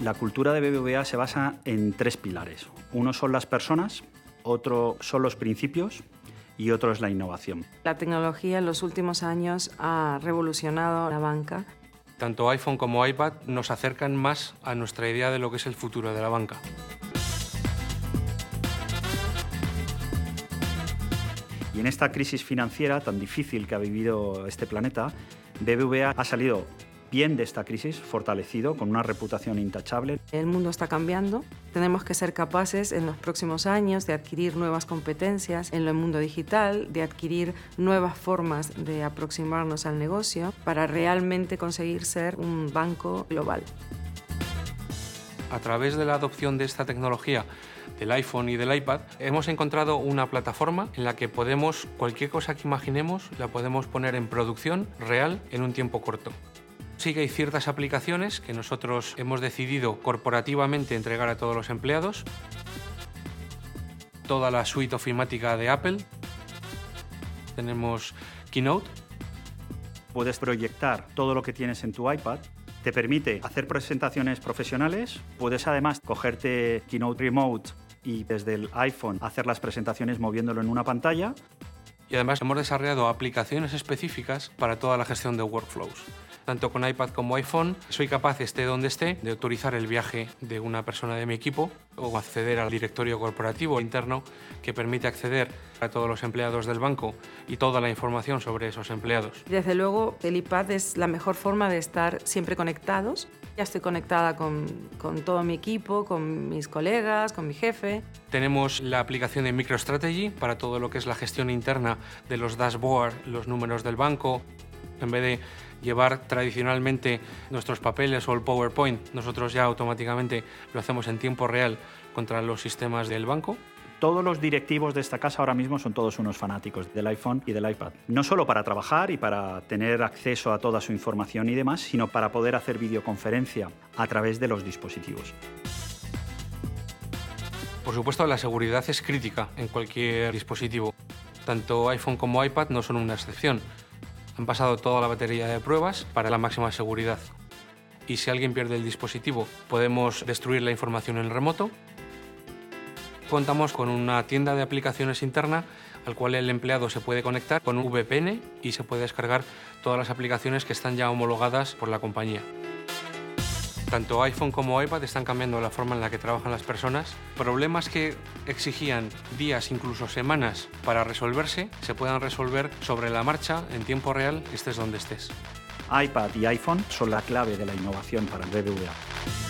La cultura de BBVA se basa en tres pilares. Uno son las personas, otro son los principios y otro es la innovación. La tecnología en los últimos años ha revolucionado la banca. Tanto iPhone como iPad nos acercan más a nuestra idea de lo que es el futuro de la banca. Y en esta crisis financiera tan difícil que ha vivido este planeta, BBVA ha salido bien de esta crisis, fortalecido, con una reputación intachable. El mundo está cambiando. Tenemos que ser capaces en los próximos años de adquirir nuevas competencias en el mundo digital, de adquirir nuevas formas de aproximarnos al negocio para realmente conseguir ser un banco global. A través de la adopción de esta tecnología del iPhone y del iPad, hemos encontrado una plataforma en la que podemos, cualquier cosa que imaginemos, la podemos poner en producción real en un tiempo corto. Sí que hay ciertas aplicaciones que nosotros hemos decidido corporativamente entregar a todos los empleados. Toda la suite ofimática de Apple. Tenemos Keynote. Puedes proyectar todo lo que tienes en tu iPad te permite hacer presentaciones profesionales, puedes además cogerte Keynote Remote y desde el iPhone hacer las presentaciones moviéndolo en una pantalla. Y además hemos desarrollado aplicaciones específicas para toda la gestión de workflows. Tanto con iPad como iPhone, soy capaz, esté donde esté, de autorizar el viaje de una persona de mi equipo o acceder al directorio corporativo interno que permite acceder a todos los empleados del banco y toda la información sobre esos empleados. Desde luego, el iPad es la mejor forma de estar siempre conectados. Ya estoy conectada con, con todo mi equipo, con mis colegas, con mi jefe. Tenemos la aplicación de MicroStrategy para todo lo que es la gestión interna de los dashboards, los números del banco. En vez de llevar tradicionalmente nuestros papeles o el PowerPoint, nosotros ya automáticamente lo hacemos en tiempo real contra los sistemas del banco. Todos los directivos de esta casa ahora mismo son todos unos fanáticos del iPhone y del iPad. No solo para trabajar y para tener acceso a toda su información y demás, sino para poder hacer videoconferencia a través de los dispositivos. Por supuesto, la seguridad es crítica en cualquier dispositivo. Tanto iPhone como iPad no son una excepción. Han pasado toda la batería de pruebas para la máxima seguridad. Y si alguien pierde el dispositivo, podemos destruir la información en remoto. Contamos con una tienda de aplicaciones interna al cual el empleado se puede conectar con un VPN y se puede descargar todas las aplicaciones que están ya homologadas por la compañía. Tanto iPhone como iPad están cambiando la forma en la que trabajan las personas. Problemas que exigían días, incluso semanas para resolverse, se puedan resolver sobre la marcha en tiempo real, estés donde estés. iPad y iPhone son la clave de la innovación para el BBVA.